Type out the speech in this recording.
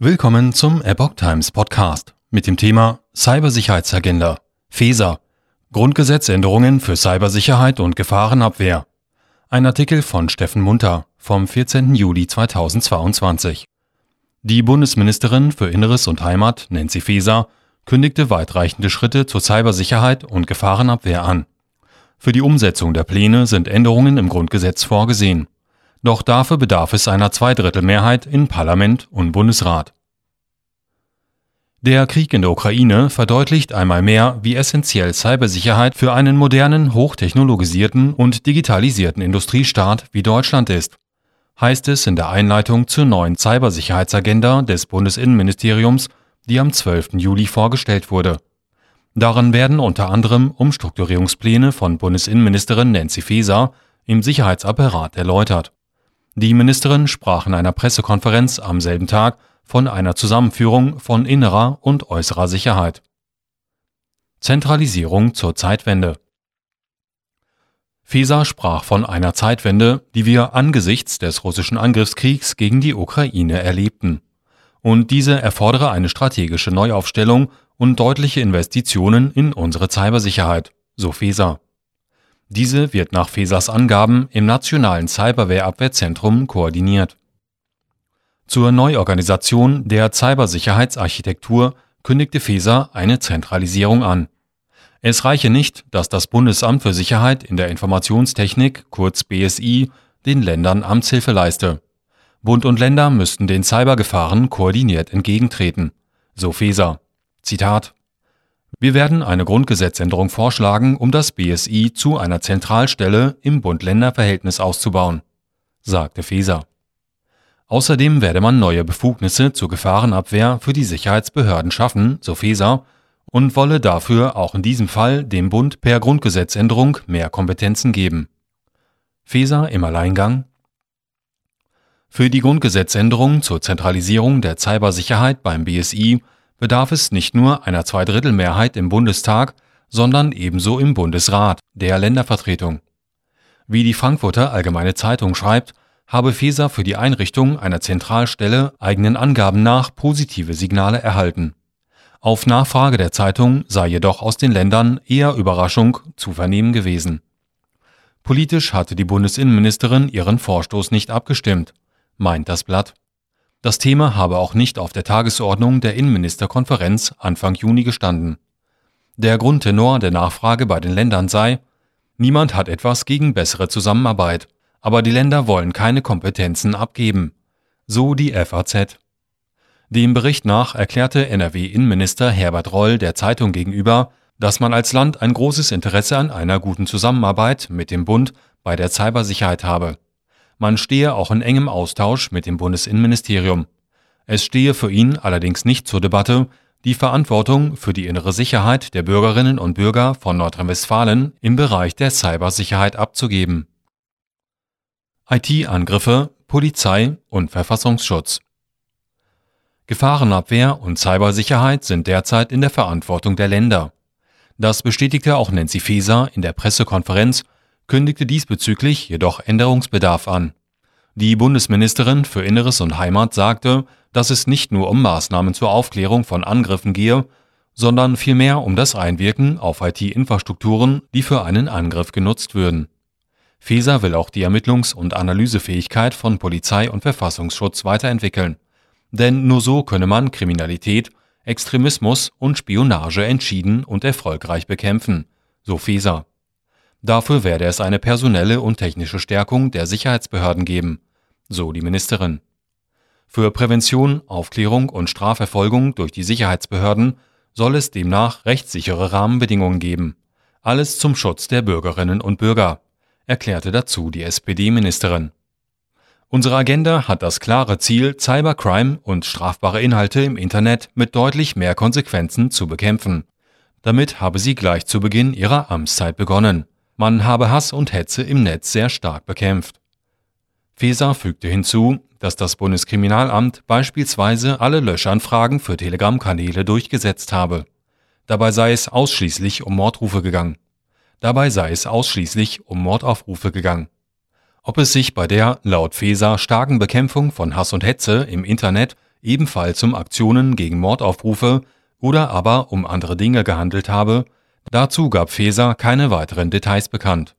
Willkommen zum Epoch Times Podcast mit dem Thema Cybersicherheitsagenda, FESA, Grundgesetzänderungen für Cybersicherheit und Gefahrenabwehr. Ein Artikel von Steffen Munter vom 14. Juli 2022. Die Bundesministerin für Inneres und Heimat, Nancy Faeser, kündigte weitreichende Schritte zur Cybersicherheit und Gefahrenabwehr an. Für die Umsetzung der Pläne sind Änderungen im Grundgesetz vorgesehen. Doch dafür bedarf es einer Zweidrittelmehrheit in Parlament und Bundesrat. Der Krieg in der Ukraine verdeutlicht einmal mehr, wie essentiell Cybersicherheit für einen modernen, hochtechnologisierten und digitalisierten Industriestaat wie Deutschland ist, heißt es in der Einleitung zur neuen Cybersicherheitsagenda des Bundesinnenministeriums, die am 12. Juli vorgestellt wurde. Darin werden unter anderem Umstrukturierungspläne von Bundesinnenministerin Nancy Faeser im Sicherheitsapparat erläutert. Die Ministerin sprach in einer Pressekonferenz am selben Tag von einer Zusammenführung von innerer und äußerer Sicherheit. Zentralisierung zur Zeitwende. Feser sprach von einer Zeitwende, die wir angesichts des russischen Angriffskriegs gegen die Ukraine erlebten. Und diese erfordere eine strategische Neuaufstellung und deutliche Investitionen in unsere Cybersicherheit, so Feser. Diese wird nach Fesers Angaben im Nationalen Cyberwehrabwehrzentrum koordiniert. Zur Neuorganisation der Cybersicherheitsarchitektur kündigte Feser eine Zentralisierung an. Es reiche nicht, dass das Bundesamt für Sicherheit in der Informationstechnik, kurz BSI, den Ländern Amtshilfe leiste. Bund und Länder müssten den Cybergefahren koordiniert entgegentreten. So Feser. Zitat wir werden eine Grundgesetzänderung vorschlagen, um das BSI zu einer Zentralstelle im Bund-Länder-Verhältnis auszubauen, sagte Feser. Außerdem werde man neue Befugnisse zur Gefahrenabwehr für die Sicherheitsbehörden schaffen, so Feser, und wolle dafür auch in diesem Fall dem Bund per Grundgesetzänderung mehr Kompetenzen geben. Feser im Alleingang Für die Grundgesetzänderung zur Zentralisierung der Cybersicherheit beim BSI bedarf es nicht nur einer Zweidrittelmehrheit im Bundestag, sondern ebenso im Bundesrat, der Ländervertretung. Wie die Frankfurter Allgemeine Zeitung schreibt, habe Feser für die Einrichtung einer Zentralstelle eigenen Angaben nach positive Signale erhalten. Auf Nachfrage der Zeitung sei jedoch aus den Ländern eher Überraschung zu vernehmen gewesen. Politisch hatte die Bundesinnenministerin ihren Vorstoß nicht abgestimmt, meint das Blatt. Das Thema habe auch nicht auf der Tagesordnung der Innenministerkonferenz Anfang Juni gestanden. Der Grundtenor der Nachfrage bei den Ländern sei, niemand hat etwas gegen bessere Zusammenarbeit, aber die Länder wollen keine Kompetenzen abgeben. So die FAZ. Dem Bericht nach erklärte NRW-Innenminister Herbert Roll der Zeitung gegenüber, dass man als Land ein großes Interesse an einer guten Zusammenarbeit mit dem Bund bei der Cybersicherheit habe. Man stehe auch in engem Austausch mit dem Bundesinnenministerium. Es stehe für ihn allerdings nicht zur Debatte, die Verantwortung für die innere Sicherheit der Bürgerinnen und Bürger von Nordrhein-Westfalen im Bereich der Cybersicherheit abzugeben. IT-Angriffe, Polizei und Verfassungsschutz. Gefahrenabwehr und Cybersicherheit sind derzeit in der Verantwortung der Länder. Das bestätigte auch Nancy Faeser in der Pressekonferenz kündigte diesbezüglich jedoch Änderungsbedarf an. Die Bundesministerin für Inneres und Heimat sagte, dass es nicht nur um Maßnahmen zur Aufklärung von Angriffen gehe, sondern vielmehr um das Einwirken auf IT-Infrastrukturen, die für einen Angriff genutzt würden. Feser will auch die Ermittlungs- und Analysefähigkeit von Polizei und Verfassungsschutz weiterentwickeln. Denn nur so könne man Kriminalität, Extremismus und Spionage entschieden und erfolgreich bekämpfen, so Feser. Dafür werde es eine personelle und technische Stärkung der Sicherheitsbehörden geben, so die Ministerin. Für Prävention, Aufklärung und Strafverfolgung durch die Sicherheitsbehörden soll es demnach rechtssichere Rahmenbedingungen geben. Alles zum Schutz der Bürgerinnen und Bürger, erklärte dazu die SPD-Ministerin. Unsere Agenda hat das klare Ziel, Cybercrime und strafbare Inhalte im Internet mit deutlich mehr Konsequenzen zu bekämpfen. Damit habe sie gleich zu Beginn ihrer Amtszeit begonnen. Man habe Hass und Hetze im Netz sehr stark bekämpft. Feser fügte hinzu, dass das Bundeskriminalamt beispielsweise alle Löschanfragen für Telegram-Kanäle durchgesetzt habe. Dabei sei es ausschließlich um Mordrufe gegangen. Dabei sei es ausschließlich um Mordaufrufe gegangen. Ob es sich bei der laut Feser starken Bekämpfung von Hass und Hetze im Internet ebenfalls um Aktionen gegen Mordaufrufe oder aber um andere Dinge gehandelt habe, dazu gab Faeser keine weiteren Details bekannt